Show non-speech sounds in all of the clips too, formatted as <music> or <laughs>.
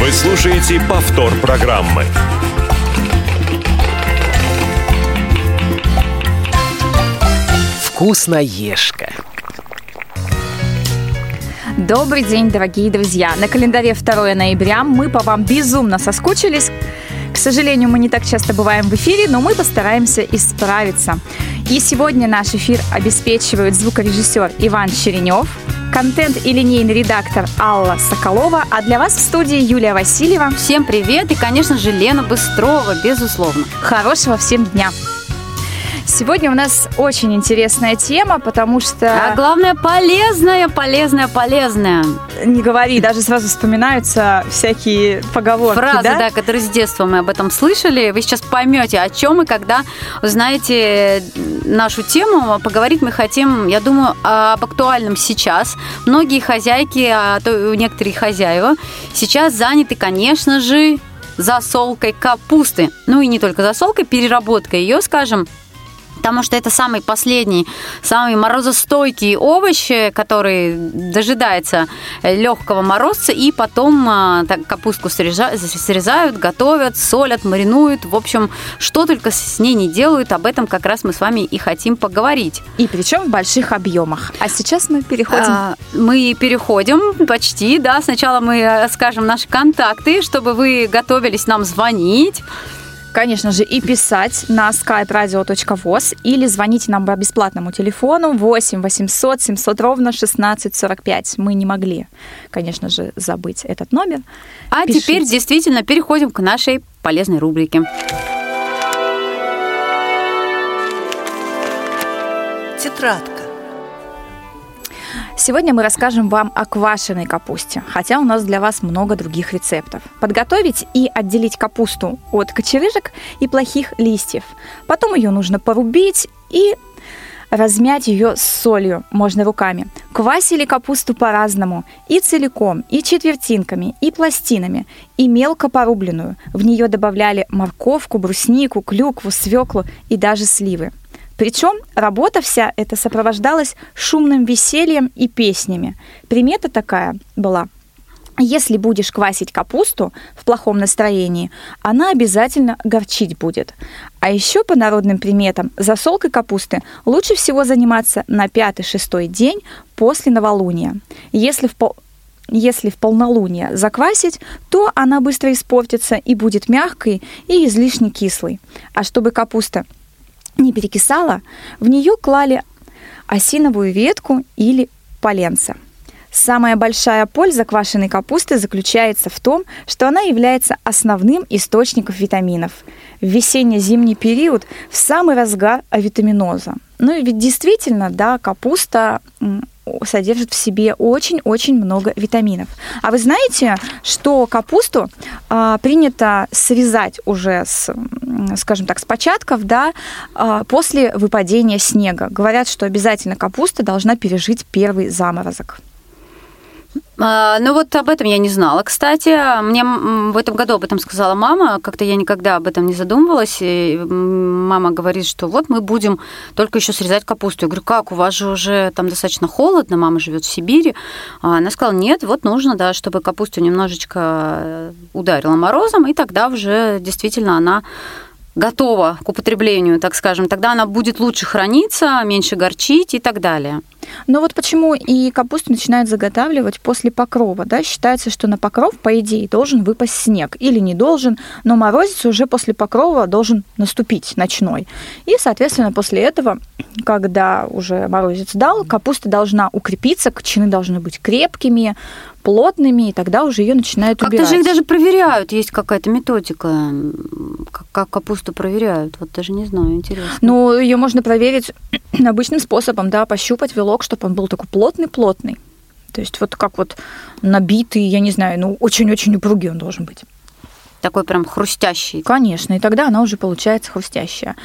Вы слушаете повтор программы. Вкусноежка. Добрый день, дорогие друзья! На календаре 2 ноября мы по вам безумно соскучились. К сожалению, мы не так часто бываем в эфире, но мы постараемся исправиться. И сегодня наш эфир обеспечивают звукорежиссер Иван Черенев, контент и линейный редактор Алла Соколова, а для вас в студии Юлия Васильева. Всем привет и, конечно же, Лена Быстрова, безусловно. Хорошего всем дня! Сегодня у нас очень интересная тема, потому что... А главное, полезная, полезная, полезная. Не говори, даже сразу вспоминаются всякие поговорки, Фразы, да? да, которые с детства мы об этом слышали. Вы сейчас поймете, о чем и когда узнаете нашу тему. Поговорить мы хотим, я думаю, об актуальном сейчас. Многие хозяйки, а то некоторые хозяева сейчас заняты, конечно же, засолкой капусты. Ну и не только засолкой, переработкой ее, скажем, потому что это самый последний, самый морозостойкий овощ, который дожидается легкого морозца, и потом а, так, капустку срезают, готовят, солят, маринуют. В общем, что только с ней не делают, об этом как раз мы с вами и хотим поговорить. И причем в больших объемах. А сейчас мы переходим... А, мы переходим почти, да. Сначала мы э, скажем наши контакты, чтобы вы готовились нам звонить конечно же, и писать на skype-radio.voz или звоните нам по бесплатному телефону 8 800 700 ровно 1645. Мы не могли, конечно же, забыть этот номер. А Пишите. теперь действительно переходим к нашей полезной рубрике. Тетрадка. Сегодня мы расскажем вам о квашеной капусте, хотя у нас для вас много других рецептов. Подготовить и отделить капусту от кочерыжек и плохих листьев. Потом ее нужно порубить и размять ее с солью, можно руками. Квасили капусту по-разному, и целиком, и четвертинками, и пластинами, и мелко порубленную. В нее добавляли морковку, бруснику, клюкву, свеклу и даже сливы. Причем работа вся эта сопровождалась шумным весельем и песнями. Примета такая была. Если будешь квасить капусту в плохом настроении, она обязательно горчить будет. А еще по народным приметам засолкой капусты лучше всего заниматься на пятый-шестой день после новолуния. Если в пол если в полнолуние заквасить, то она быстро испортится и будет мягкой и излишне кислой. А чтобы капуста не перекисала, в нее клали осиновую ветку или поленца. Самая большая польза квашеной капусты заключается в том, что она является основным источником витаминов. В весенне-зимний период в самый разгар авитаминоза. Ну и ведь действительно, да, капуста содержит в себе очень-очень много витаминов. А вы знаете, что капусту а, принято срезать уже с, скажем так, с початков, да, а, после выпадения снега. Говорят, что обязательно капуста должна пережить первый заморозок. А, ну вот об этом я не знала, кстати. Мне в этом году об этом сказала мама. Как-то я никогда об этом не задумывалась. И мама говорит, что вот мы будем только еще срезать капусту. Я говорю, как, у вас же уже там достаточно холодно, мама живет в Сибири. А она сказала, нет, вот нужно, да, чтобы капусту немножечко ударила морозом, и тогда уже действительно она готова к употреблению, так скажем, тогда она будет лучше храниться, меньше горчить и так далее. Но вот почему и капусту начинают заготавливать после покрова, да? Считается, что на покров, по идее, должен выпасть снег. Или не должен, но морозец уже после покрова должен наступить ночной. И, соответственно, после этого, когда уже морозец дал, капуста должна укрепиться, кочаны должны быть крепкими, плотными, и тогда уже ее начинают Как-то убирать. же их даже проверяют, есть какая-то методика, как, как капусту проверяют, вот даже не знаю, интересно. Ну, ее можно проверить <clears throat> обычным способом, да, пощупать вилок чтобы он был такой плотный-плотный. То есть вот как вот набитый, я не знаю, ну очень-очень упругий он должен быть. Такой прям хрустящий. Конечно, и тогда она уже получается хрустящая.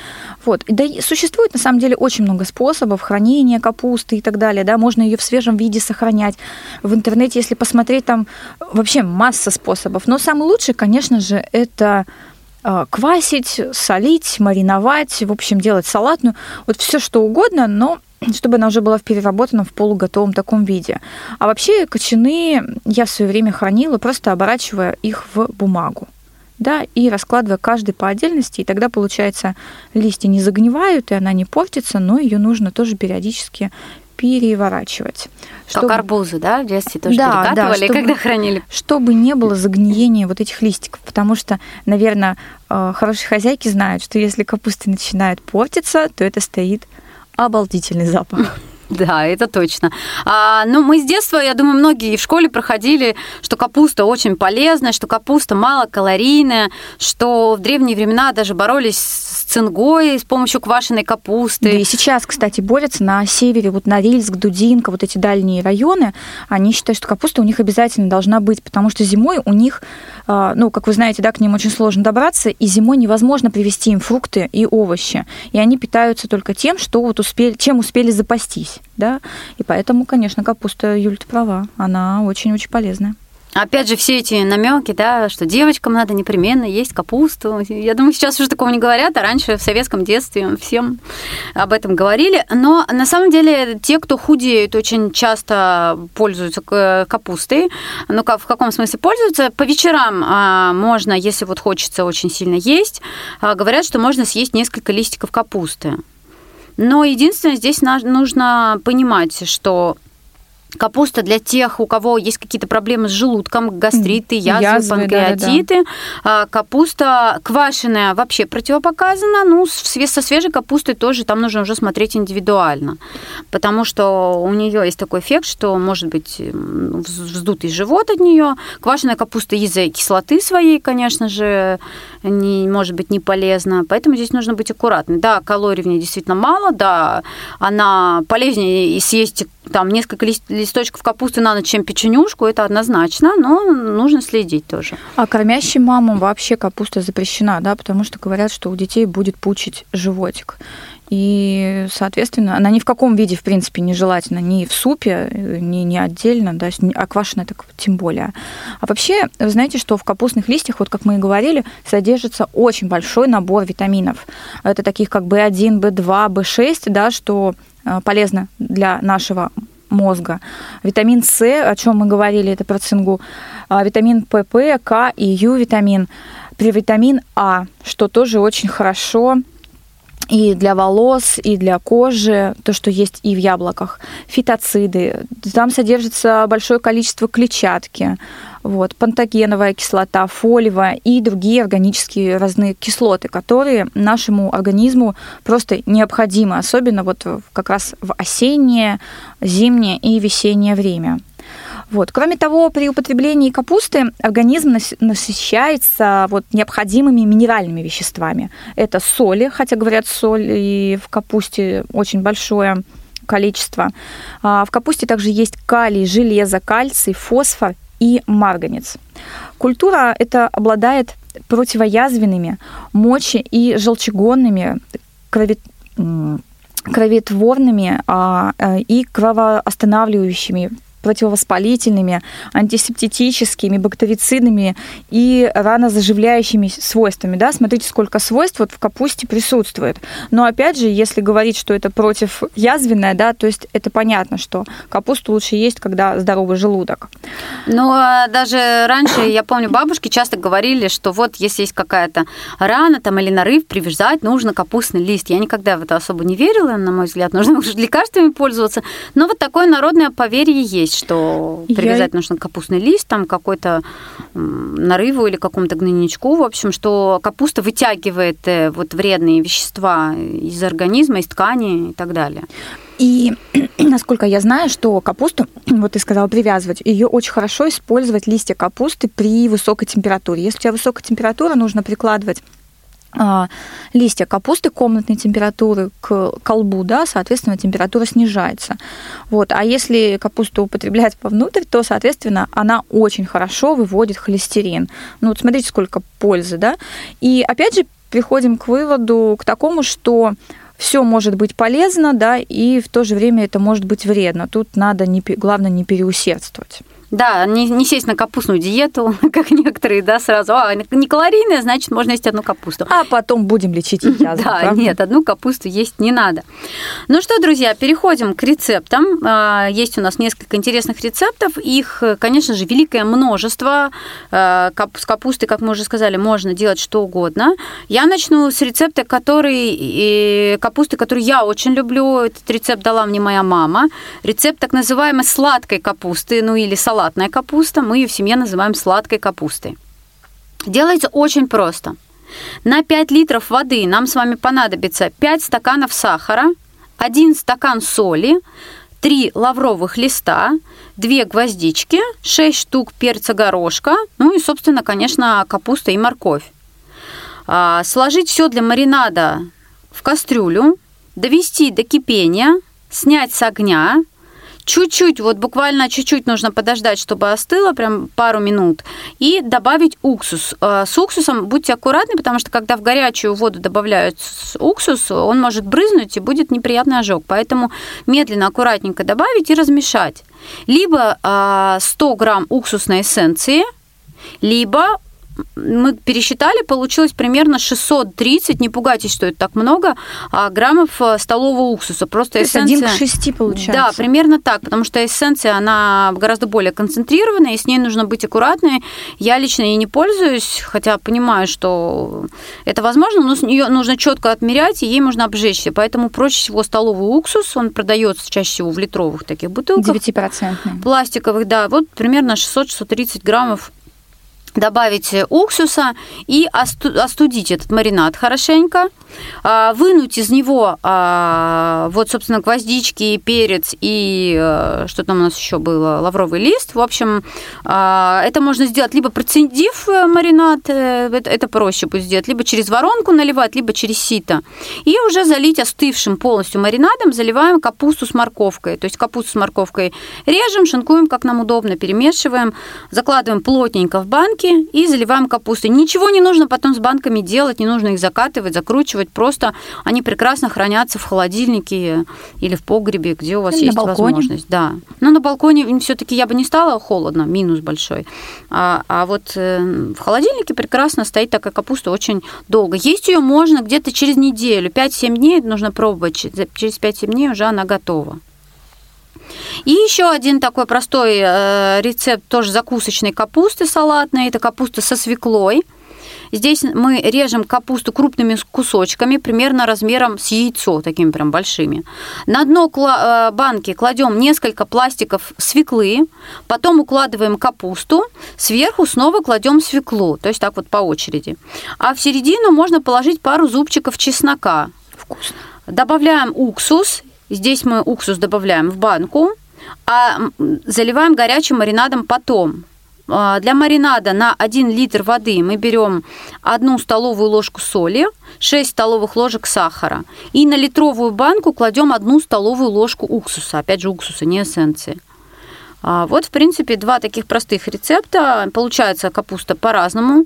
Вот. Да и существует на самом деле очень много способов хранения капусты и так далее. Да? Можно ее в свежем виде сохранять. В интернете, если посмотреть, там вообще масса способов. Но самый лучший, конечно же, это а, квасить, солить, мариновать, в общем, делать салатную. Вот все что угодно, но <clears throat> чтобы она уже была в переработанном, в полуготовом таком виде. А вообще кочаны я в свое время хранила, просто оборачивая их в бумагу да, и раскладывая каждый по отдельности, и тогда, получается, листья не загнивают, и она не портится, но ее нужно тоже периодически переворачивать. Чтобы... Как арбузы, да, в детстве тоже да, перекатывали, да, чтобы, когда хранили? Чтобы не было загниения вот этих листиков, потому что, наверное, э, хорошие хозяйки знают, что если капуста начинает портиться, то это стоит обалдительный запах. Да, это точно. А, ну, мы с детства, я думаю, многие в школе проходили, что капуста очень полезная, что капуста малокалорийная, что в древние времена даже боролись с цингой с помощью квашеной капусты. Да и сейчас, кстати, борются на севере, вот Норильск, Дудинка, вот эти дальние районы, они считают, что капуста у них обязательно должна быть, потому что зимой у них, а, ну, как вы знаете, да, к ним очень сложно добраться, и зимой невозможно привезти им фрукты и овощи, и они питаются только тем, что вот успели, чем успели запастись есть, да, и поэтому, конечно, капуста, Юль, ты права, она очень-очень полезная. Опять же, все эти намеки, да, что девочкам надо непременно есть капусту. Я думаю, сейчас уже такого не говорят, а раньше в советском детстве всем об этом говорили. Но на самом деле те, кто худеют, очень часто пользуются капустой. Ну, в каком смысле пользуются? По вечерам а, можно, если вот хочется очень сильно есть, а, говорят, что можно съесть несколько листиков капусты. Но единственное, здесь нужно понимать, что Капуста для тех, у кого есть какие-то проблемы с желудком, гастриты, язвы, язвы панкреатиты. Да, да. Капуста квашеная вообще противопоказана. Ну, со свежей капустой тоже там нужно уже смотреть индивидуально. Потому что у нее есть такой эффект, что может быть вздутый живот от нее. Квашеная капуста из-за кислоты своей, конечно же, не, может быть не полезна. Поэтому здесь нужно быть аккуратным. Да, калорий в ней действительно мало, да, она полезнее съесть там несколько листочков капусты на ночь, чем печенюшку, это однозначно, но нужно следить тоже. А кормящим мамам вообще капуста запрещена, да, потому что говорят, что у детей будет пучить животик. И, соответственно, она ни в каком виде, в принципе, нежелательна, ни в супе, ни, ни отдельно, да, а квашеная так тем более. А вообще, вы знаете, что в капустных листьях, вот как мы и говорили, содержится очень большой набор витаминов. Это таких как В1, В2, В6, да, что Э, полезно для нашего мозга. Витамин С, о чем мы говорили, это про цингу. А витамин ПП, К и Ю витамин. Витамин А, что тоже очень хорошо и для волос, и для кожи, то, что есть и в яблоках, фитоциды. Там содержится большое количество клетчатки, вот, пантогеновая кислота, фолиевая и другие органические разные кислоты, которые нашему организму просто необходимы, особенно вот как раз в осеннее, зимнее и весеннее время. Вот. Кроме того, при употреблении капусты организм насыщается вот необходимыми минеральными веществами. Это соли, хотя говорят, соль и в капусте очень большое количество. А в капусте также есть калий, железо, кальций, фосфор и марганец. Культура это обладает противоязвенными, мочи- и желчегонными, крови кроветворными а, э, и кровоостанавливающими противовоспалительными, антисептическими, бактерицидными и ранозаживляющими свойствами. Да? Смотрите, сколько свойств вот в капусте присутствует. Но опять же, если говорить, что это против язвенное, да, то есть это понятно, что капусту лучше есть, когда здоровый желудок. Ну, а даже раньше, я помню, бабушки часто говорили, что вот если есть какая-то рана там или нарыв, привязать нужно капустный лист. Я никогда в это особо не верила, на мой взгляд, нужно <laughs> уже лекарствами пользоваться. Но вот такое народное поверье есть что привязать Я... нужно капустный лист, там какой-то нарыву или какому-то гнойничку, в общем, что капуста вытягивает э, вот вредные вещества из организма, из ткани и так далее. И <clears throat> насколько я знаю, что капусту, <clears throat> вот ты сказала, привязывать, ее очень хорошо использовать листья капусты при высокой температуре. Если у тебя высокая температура, нужно прикладывать листья капусты комнатной температуры к колбу, да, соответственно, температура снижается. Вот. А если капусту употреблять вовнутрь, то, соответственно, она очень хорошо выводит холестерин. Ну вот смотрите, сколько пользы, да. И опять же приходим к выводу, к такому, что все может быть полезно, да, и в то же время это может быть вредно. Тут надо, не, главное, не переусердствовать. Да, не, не сесть на капустную диету, <laughs> как некоторые, да, сразу. А, не калорийная, значит, можно есть одну капусту. А потом будем лечить <laughs> язву, Да, правда? нет, одну капусту есть не надо. Ну что, друзья, переходим к рецептам. А, Есть у нас несколько интересных рецептов. Их, конечно же, великое множество. А, С капустой, как мы уже сказали, можно делать что угодно. Я начну с рецепта, который, капусты, который я очень люблю. Этот рецепт дала мне моя мама. Рецепт так называемой сладкой капусты, ну или салатная капуста. Мы ее в семье называем сладкой капустой. Делается очень просто. На 5 литров воды нам с вами понадобится 5 стаканов сахара, 1 стакан соли, 3 лавровых листа, 2 гвоздички, 6 штук перца горошка, ну и, собственно, конечно, капуста и морковь. А, Сложить все для маринада в кастрюлю, довести до кипения, снять с огня, чуть-чуть, вот буквально чуть-чуть нужно подождать, чтобы остыло, прям пару минут, и добавить уксус. Э, С уксусом будьте аккуратны, потому что когда в горячую воду добавляют уксус, он может брызнуть и будет неприятный ожог. Поэтому медленно, аккуратненько добавить и размешать. Либо э, 100 грамм уксусной эссенции, либо мы пересчитали, получилось примерно 630, не пугайтесь, что это так много, а, граммов э, столового уксуса. Просто То есть эссенция... один к шести получается. Да, примерно так, потому что эссенция, она гораздо более концентрированная, и с ней нужно быть аккуратной. Я лично ей не пользуюсь, хотя понимаю, что это возможно, но с нее нужно четко отмерять, и ей можно обжечься. Поэтому проще всего столовый уксус, он продается чаще всего в литровых таких бутылках Девятипроцентный. пластиковых, да, вот примерно 600-630 граммов добавить уксуса и осту- остудить этот маринад хорошенько, А, вынуть из него а, вот, собственно, гвоздички, перец и э, что там у нас еще было, лавровый лист. В общем, а, это можно сделать либо процедив э, маринад, э, это, проще будет сделать, либо через воронку наливать, либо через сито. И уже залить остывшим полностью маринадом, заливаем капусту с морковкой. То есть капусту с морковкой режем, шинкуем, как нам удобно, перемешиваем, закладываем плотненько в банки и заливаем капустой. Ничего не нужно потом с банками делать, не нужно их закатывать, закручивать, просто они прекрасно хранятся в холодильнике или в погребе, где у вас Или есть возможность. Да. Но на балконе все-таки я бы не стала холодно, минус большой. А, а вот э, в холодильнике прекрасно стоит такая капуста очень долго. Есть ее можно где-то через неделю, 5-7 дней нужно пробовать. Через 5-7 дней уже она готова. И еще один такой простой э, рецепт тоже закусочной капусты салатной. Это капуста со свеклой. Здесь мы режем капусту крупными кусочками, примерно размером с яйцо, такими прям большими. На дно э, банки кладем несколько пластиков свеклы, потом укладываем капусту, сверху снова кладем свеклу, то есть так вот по очереди. А в середину можно положить пару зубчиков чеснока. Вкусно. Добавляем уксус. Здесь мы уксус добавляем в банку, а заливаем горячим маринадом потом. А, Для маринада на 1 литр воды мы берем 1 столовую ложку соли, 6 столовых ложек сахара. И на литровую банку кладем 1 столовую ложку уксуса. Опять же, уксуса, не эссенции. А, Вот, в принципе, два таких простых рецепта. Получается капуста по-разному.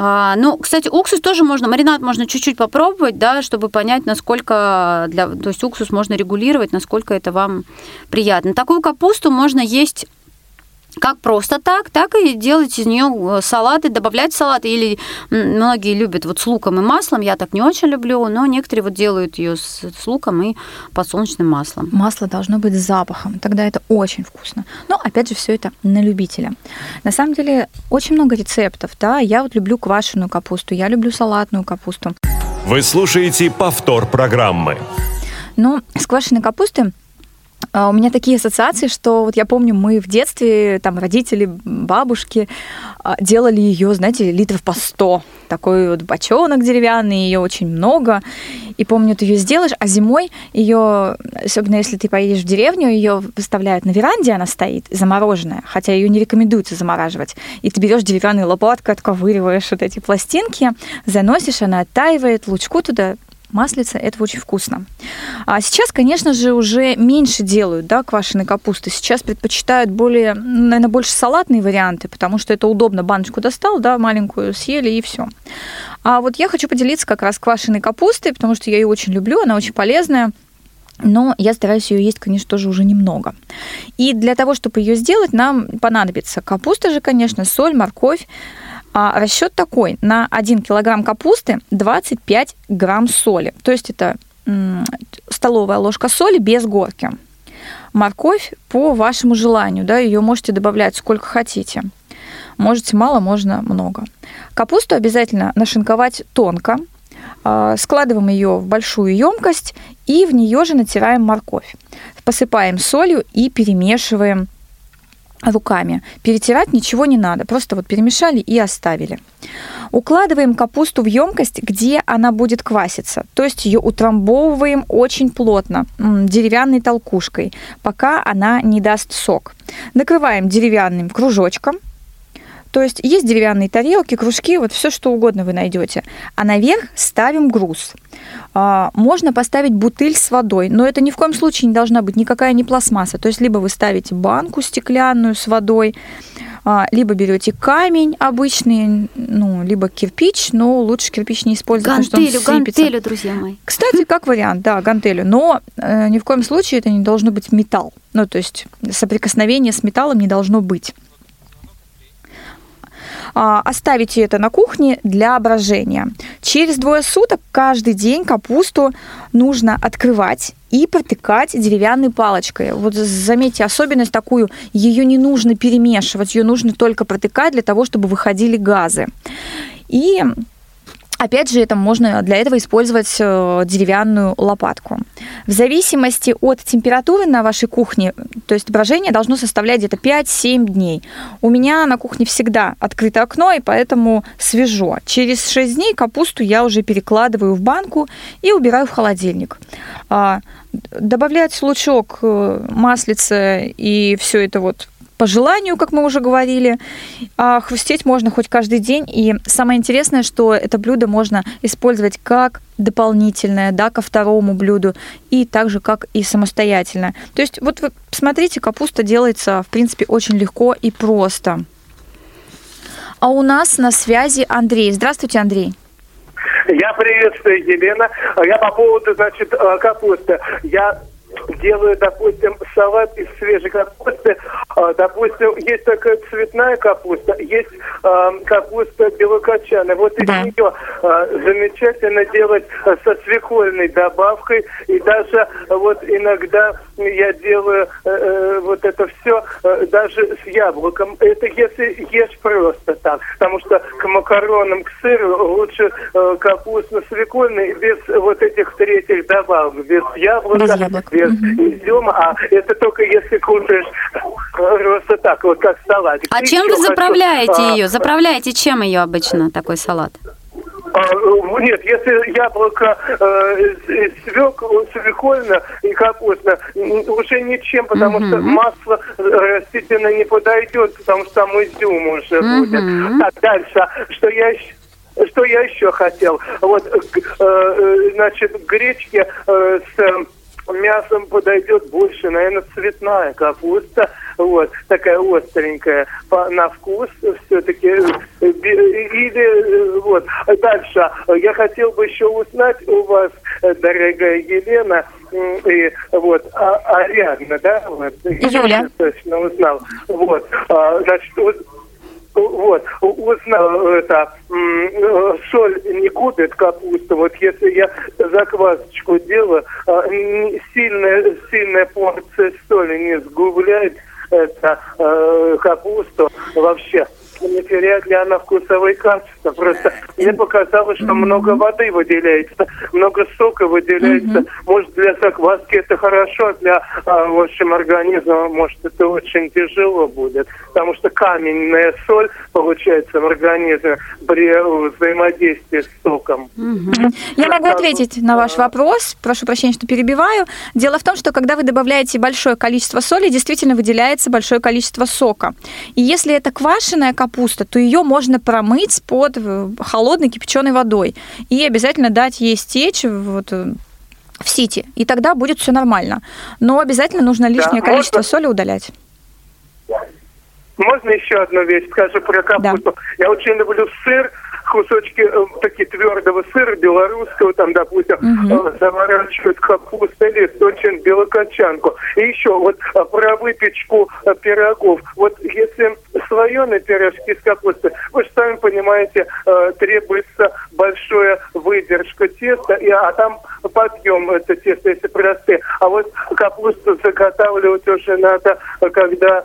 А, Ну, кстати, уксус тоже можно, маринад можно чуть-чуть попробовать, да, чтобы понять, насколько, для, то есть уксус можно регулировать, насколько это вам приятно. Такую капусту можно есть как просто так, так и делать из нее салаты, добавлять салаты. Или многие любят вот с луком и маслом, я так не очень люблю, но некоторые вот делают ее с, с луком и подсолнечным маслом. Масло должно быть с запахом, тогда это очень вкусно. Но опять же, все это на любителя. На самом деле, очень много рецептов, да. Я вот люблю квашеную капусту, я люблю салатную капусту. Вы слушаете повтор программы. Но с квашеной капусты а, у меня такие ассоциации, что вот я помню, мы в детстве, там родители, бабушки а, делали ее, знаете, литров по 100. Такой вот бочонок деревянный, ее очень много. И помню, ты ее сделаешь, а зимой ее, особенно если ты поедешь в деревню, ее выставляют на веранде, она стоит, замороженная, хотя ее не рекомендуется замораживать. И ты берешь деревянной лопаткой, отковыриваешь вот эти пластинки, заносишь, она оттаивает, лучку туда маслица, это очень вкусно. А сейчас, конечно же, уже меньше делают, да, квашеной капусты. Сейчас предпочитают более, ну, наверное, больше салатные варианты, потому что это удобно. Баночку достал, да, маленькую съели и все. А вот я хочу поделиться как раз квашеной капустой, потому что я ее очень люблю, она очень полезная. но я стараюсь ее есть, конечно, тоже уже немного. И для того, чтобы ее сделать, нам понадобится капуста же, конечно, соль, морковь. А расчет такой, на 1 килограмм капусты 25 грамм соли. То есть это столовая ложка соли без горки. Морковь по вашему желанию, да, ее можете добавлять сколько хотите. Можете мало, можно много. Капусту обязательно нашинковать тонко, а, складываем ее в большую емкость и в нее же натираем морковь. Посыпаем солью и перемешиваем руками. Перетирать ничего не надо, просто вот перемешали и оставили. Укладываем капусту в емкость, где она будет кваситься, то есть ее утрамбовываем очень плотно деревянной толкушкой, пока она не даст сок. Накрываем деревянным кружочком, то есть есть деревянные тарелки, кружки, вот все что угодно вы найдете. А наверх ставим груз. А, можно поставить бутыль с водой, но это ни в коем случае не должна быть никакая не пластмасса. То есть либо вы ставите банку стеклянную с водой, а, либо берете камень обычный, ну, либо кирпич, но лучше кирпич не использовать, гантелю, потому что он сыпется. Гантелю, друзья мои. Кстати, как вариант, да, гантелю, но э, ни в коем случае это не должно быть металл. Ну, то есть соприкосновение с металлом не должно быть. А, оставите это на кухне для брожения. Через двое суток каждый день капусту нужно открывать и протыкать деревянной палочкой. Вот заметьте особенность такую, ее не нужно перемешивать, ее нужно только протыкать для того, чтобы выходили газы. И Опять же, это можно для этого использовать э, деревянную лопатку. В зависимости от температуры на вашей кухне, то есть брожение должно составлять где-то 5-7 дней. У меня на кухне всегда открыто окно, и поэтому свежо. Через 6 дней капусту я уже перекладываю в банку и убираю в холодильник. А, добавлять лучок, э, маслица и все это вот по желанию, как мы уже говорили. А хрустеть можно хоть каждый день. И самое интересное, что это блюдо можно использовать как дополнительное, да, ко второму блюду, и также как и самостоятельно. То есть вот вы посмотрите, капуста делается, в принципе, очень легко и просто. А у нас на связи Андрей. Здравствуйте, Андрей. Я приветствую, Елена. Я по поводу, значит, э, капусты. Я делаю, допустим, салат из свежей капусты. А, допустим, есть такая цветная капуста, есть э, капуста белокочанная. Вот из да. нее э, замечательно делать со свекольной добавкой. И даже вот иногда я делаю э, э, вот это все э, даже с яблоком. Это если ешь просто так. Потому что к макаронам, к сыру лучше капуста свекольная без вот этих третьих добавок. Без яблока, без, яблок. Без изюма. А это только если кушаешь просто так, вот как салат. А чем вы заправляете хочу, ее? Заправляете чем ее обычно, такой салат? А, э, нет, если яблоко э, свекла, свекольно и капустно, уже ничем, потому mm-hmm. что масло растительное не подойдет, потому что там изюм уже mm-hmm. будет. Так, дальше. Что я еще что я еще хотел? Вот, э, э значит, гречки э, с мясом подойдет больше, наверное, цветная капуста, вот, такая остренькая по, на вкус все-таки. Э, или, э, вот, дальше. Я хотел бы еще узнать у вас, э, дорогая Елена, и вот, а, Ариадна, да? Вот, Юля. Я точно узнал. Вот, а, значит, вот, узнал это, соль не купит капусту. Вот если я заквасочку делаю, а, сильная, сильная порция соли не сгубляет это э, капусту вообще не теряет ли она вкусовые качества. Просто мне показалось, что много воды выделяется, много сока выделяется. Может, для закваски это хорошо, для, а, в общем, организма, может, это очень тяжело будет. Потому что каменная соль, получается, в организме при взаимодействии с соком. Я могу ответить на ваш вопрос. Прошу прощения, что перебиваю. Дело в том, что когда вы добавляете большое количество соли, действительно выделяется большое количество сока. И если это квашеная капуста, капуста, то ее можно промыть под э, холодной кипяченой водой и обязательно дать ей стечь вот, э, в сити, и тогда будет все нормально. Но обязательно нужно лишнее да, количество можно... соли удалять. Можно еще одну вещь скажу про капусту? Да. Я очень люблю сыр, кусочки э, такие твердого сыра, белорусского, там, допустим, угу. заворачивают капусту, лист, очень белокочанку. И еще вот про выпечку пирогов. Вот если слоеные пирожки с капустой, вы же сами понимаете, требуется большая выдержка теста, и, а там подъем это тесто, если простые. А вот капусту заготавливать уже надо, когда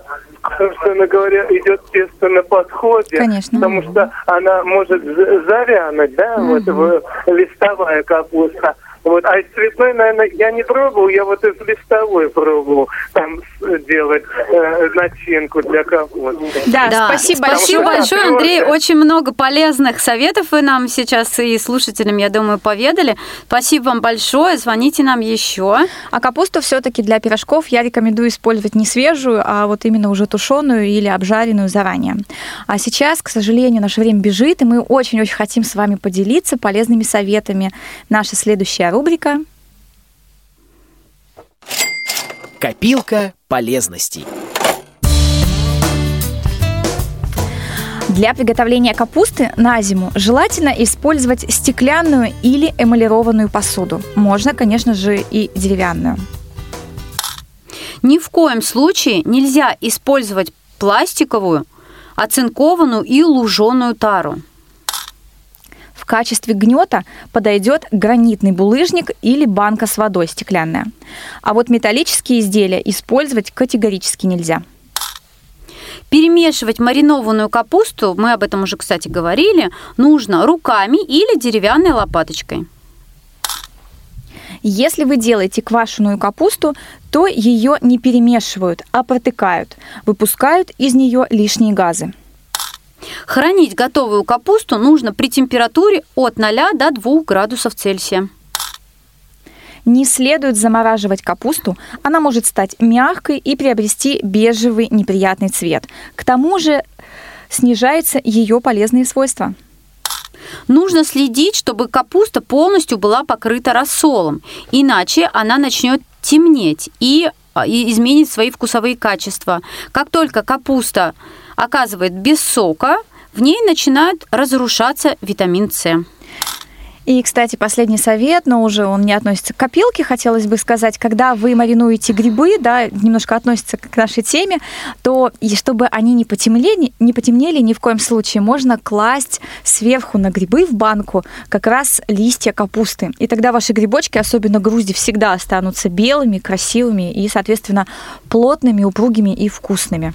собственно говоря, идет тесто на подходе. Конечно. Потому что она может завянуть, да, угу. вот листовая капуста. Вот. А из цветной, наверное, я не пробовал, я вот из листовой пробовал там делать э, начинку для капусты. Да, да. спасибо большое. большое, Андрей. Очень много полезных советов вы нам сейчас и слушателям, я думаю, поведали. Спасибо вам большое. Звоните нам еще. А капусту все-таки для пирожков я рекомендую использовать не свежую, а вот именно уже тушеную или обжаренную заранее. А сейчас, к сожалению, наше время бежит, и мы очень-очень хотим с вами поделиться полезными советами. Наша следующая рубрика Копилка полезностей. Для приготовления капусты на зиму желательно использовать стеклянную или эмалированную посуду. Можно, конечно же, и деревянную. Ни в коем случае нельзя использовать пластиковую, оцинкованную и луженую тару. В качестве гнета подойдет гранитный булыжник или банка с водой стеклянная. А вот металлические изделия использовать категорически нельзя. Перемешивать маринованную капусту, мы об этом уже, кстати, говорили, нужно руками или деревянной лопаточкой. Если вы делаете квашеную капусту, то ее не перемешивают, а протыкают, выпускают из нее лишние газы. Хранить готовую капусту нужно при температуре от 0 до 2 градусов Цельсия. Не следует замораживать капусту, она может стать мягкой и приобрести бежевый неприятный цвет. К тому же снижается ее полезные свойства. Нужно следить, чтобы капуста полностью была покрыта рассолом, иначе она начнет темнеть и, и изменит свои вкусовые качества. Как только капуста оказывает без сока, в ней начинает разрушаться витамин С. И, кстати, последний совет, но уже он не относится к копилке, хотелось бы сказать, когда вы маринуете грибы, да, немножко относится к нашей теме, то и чтобы они не потемнели, не потемнели ни в коем случае, можно класть сверху на грибы в банку как раз листья капусты. И тогда ваши грибочки, особенно грузди, всегда останутся белыми, красивыми и, соответственно, плотными, упругими и вкусными.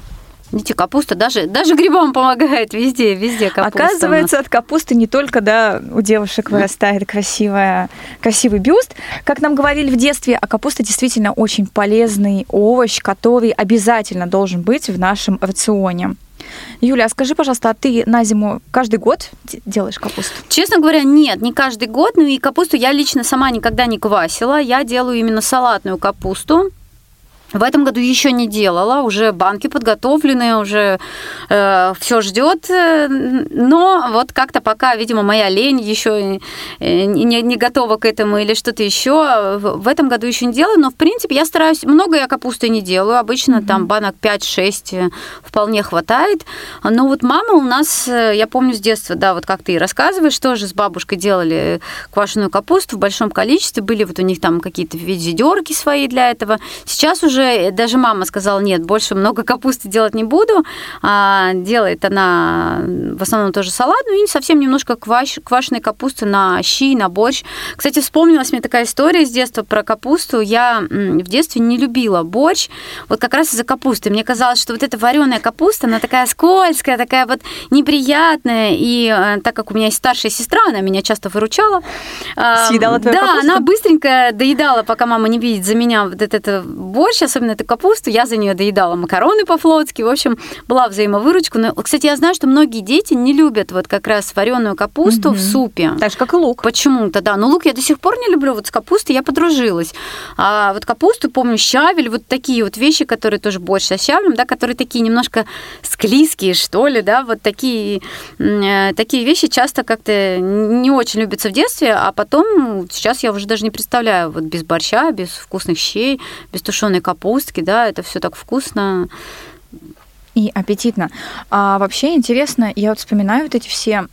Видите, капуста даже, даже грибам помогает везде, везде капуста. Оказывается, от капусты не только да, у девушек вырастает красивая, красивый бюст. Как нам говорили в детстве, а капуста действительно очень полезный овощ, который обязательно должен быть в нашем рационе. Юля, а скажи, пожалуйста, а ты на зиму каждый год делаешь капусту? Честно говоря, нет, не каждый год. Ну и капусту я лично сама никогда не квасила. Я делаю именно салатную капусту. В этом году еще не делала, уже банки подготовлены, уже э, все ждет, э, но вот как-то пока, видимо, моя лень еще э, не, не готова к этому или что-то еще. В этом году еще не делаю, но в принципе я стараюсь, много я капусты не делаю, обычно mm-hmm. там банок 5-6 э, вполне хватает. Но вот мама у нас, я помню с детства, да, вот как ты и рассказываешь, тоже с бабушкой делали квашеную капусту в большом количестве, были вот у них там какие-то ведерки свои для этого. Сейчас уже уже даже мама сказала, нет, больше много капусты делать не буду. А, делает она в основном тоже салатную и совсем немножко кваш, квашеной капусты на щи, на борщ. Кстати, вспомнилась мне такая история с детства про капусту. Я в детстве не любила борщ, вот как раз из-за капусты. Мне казалось, что вот эта вареная капуста, она такая скользкая, такая вот неприятная. И э, так как у меня есть старшая сестра, она меня часто выручала. Съедала твою Да, капусту? она быстренько доедала, пока мама не видит за меня вот этот борщ, особенно эту капусту, я за нее доедала макароны по-флотски, в общем, была взаимовыручка. Но, кстати, я знаю, что многие дети не любят вот как раз вареную капусту угу. в супе. Так же, как и лук. Почему-то, да. Но лук я до сих пор не люблю, вот с капустой я подружилась. А вот капусту, помню, щавель, вот такие вот вещи, которые тоже борщ со щавлем, да, которые такие немножко склизкие, что ли, да, вот такие, э, такие вещи часто как-то не очень любятся в детстве, а потом сейчас я уже даже не представляю вот без борща, без вкусных щей, без тушеной капусты, капустки, да, это все так вкусно. И аппетитно. А вообще интересно, я вот вспоминаю вот эти все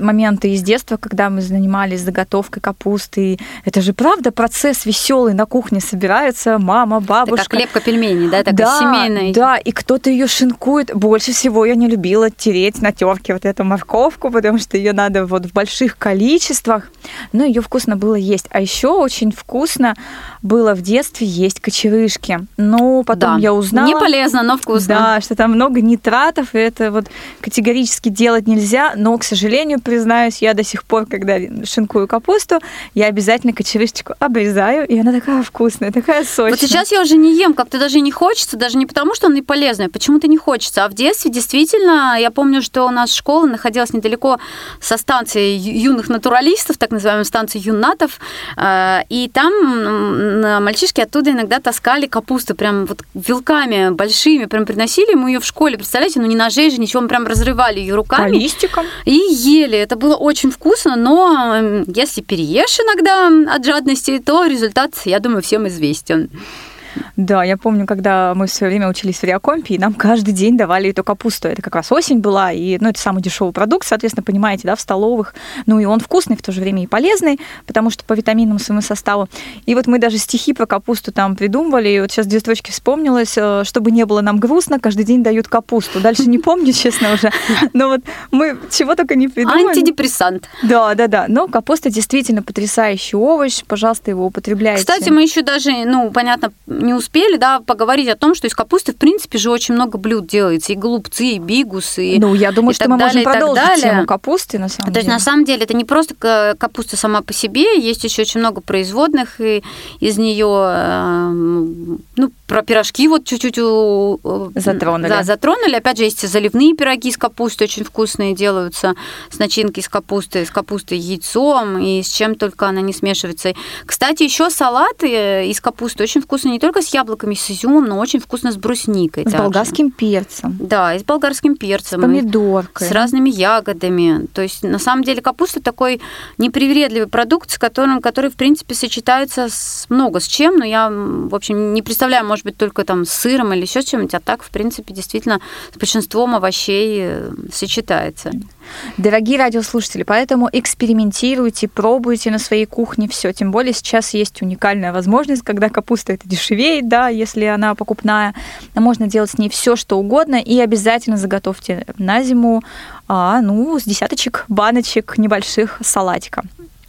моменты из детства, когда мы занимались заготовкой капусты. Это же правда процесс веселый на кухне собирается мама, бабушка. Это как лепка пельменей, да, такая да, семейная. Да, и кто-то ее шинкует. Больше всего я не любила тереть на терке вот эту морковку, потому что ее надо вот в больших количествах. Но ее вкусно было есть. А еще очень вкусно было в детстве есть кочерышки. Но потом Да. я узнала... Не полезно, но вкусно. Да, что там много нитратов, и это вот категорически делать нельзя, но, к сожалению, признаюсь, я до сих пор, когда шинкую капусту, я обязательно кочерышечку обрезаю, и она такая вкусная, такая сочная. Вот сейчас я уже не ем, как-то даже не хочется, даже не потому, что она и полезная, почему-то не хочется. А в детстве действительно, я помню, что у нас школа находилась недалеко со станции юных натуралистов, так называемой станции юнатов, э, и там мальчишки оттуда иногда таскали капусту прям вот вилками большими, прям приносили мы ее в школе, представляете, ну не ножей же, ничего, мы прям разрывали ее По руками. листикам. И ели. Это было очень вкусно, но если переешь иногда от жадности, то результат, я думаю, всем известен. Да, я помню, когда мы в свое время учились в Реакомпе, и нам каждый день давали эту капусту. Это как раз осень была, и ну, это самый дешевый продукт, соответственно, понимаете, да, в столовых. Ну и он вкусный, в то же время и полезный, потому что по витаминам своему составу. И вот мы даже стихи про капусту там придумывали, и вот сейчас две строчки вспомнилось, э, чтобы не было нам грустно, каждый день дают капусту. Дальше не помню, честно уже. Но вот мы чего только не придумали. Антидепрессант. Да, да, да. Но капуста действительно потрясающий овощ. Пожалуйста, его употребляйте. Кстати, мы еще даже, ну, понятно, не успели, да, поговорить о том, что из капусты, в принципе, же очень много блюд делается. И голубцы, и бигус, и... Ну, я думаю, и что мы далее, можем продолжить далее. тему капусты, на самом То есть, деле. на самом деле, это не просто ка- капуста сама по себе, есть еще очень много производных, и из нее, ну, про пирожки вот чуть-чуть Затронули. Да, затронули. Опять же, есть заливные пироги из капусты, очень вкусные делаются, с начинки из капусты, с капустой, яйцом, и с чем только она не смешивается. Кстати, еще салаты э, из капусты очень вкусные не только с яблоками, с изюмом, но очень вкусно с брусникой. С также. болгарским перцем, Да, и с болгарским с перцем. и помидоркой. с разными ягодами. То есть, на самом деле, капуста такой непривередливый продукт, с которым, который, в принципе, сочетается с много с чем, но я, в общем, не представляю, может быть, только там с сыром или еще с чем-нибудь, а так, в принципе, действительно, с большинством овощей э, сочетается. Дорогие радиослушатели, поэтому экспериментируйте, пробуйте на своей кухне все. Тем более сейчас есть уникальная возможность, когда капуста это дешевеет, да, если она покупная. Можно делать с ней все, что угодно, и обязательно заготовьте на зиму, а, ну, с десяточек баночек небольших салатика.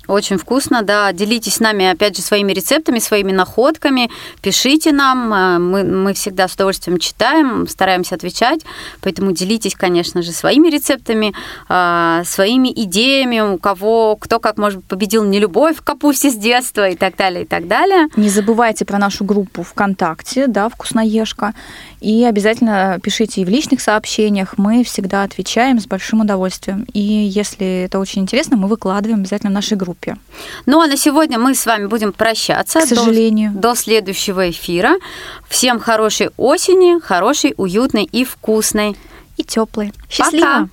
Очень вкусно, да. Делитесь с нами, опять же, своими рецептами, своими находками. Пишите нам. э, Мы, мы всегда с удовольствием читаем, стараемся отвечать. Поэтому делитесь, конечно же, своими рецептами, э, своими идеями, у кого, кто как, может победил нелюбовь к капусте с детства и так далее, и так далее. Не забывайте про нашу группу ВКонтакте, да, «Вкусноежка», и обязательно пишите и в личных сообщениях, мы всегда отвечаем с большим удовольствием. И если это очень интересно, мы выкладываем обязательно в нашей группе. Ну, а на сегодня мы с вами будем прощаться. К сожалению. До, до следующего эфира. Всем хорошей осени, хорошей, уютной и вкусной. И теплые. Счастливо!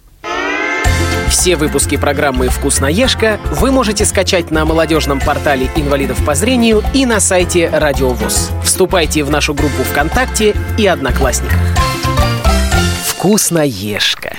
Все выпуски программы «Вкусноежка» вы можете скачать на молодежном портале инвалидов по зрению и на сайте Радио ВОЗ. Вступайте в нашу группу ВКонтакте и Одноклассниках. «Вкусноежка».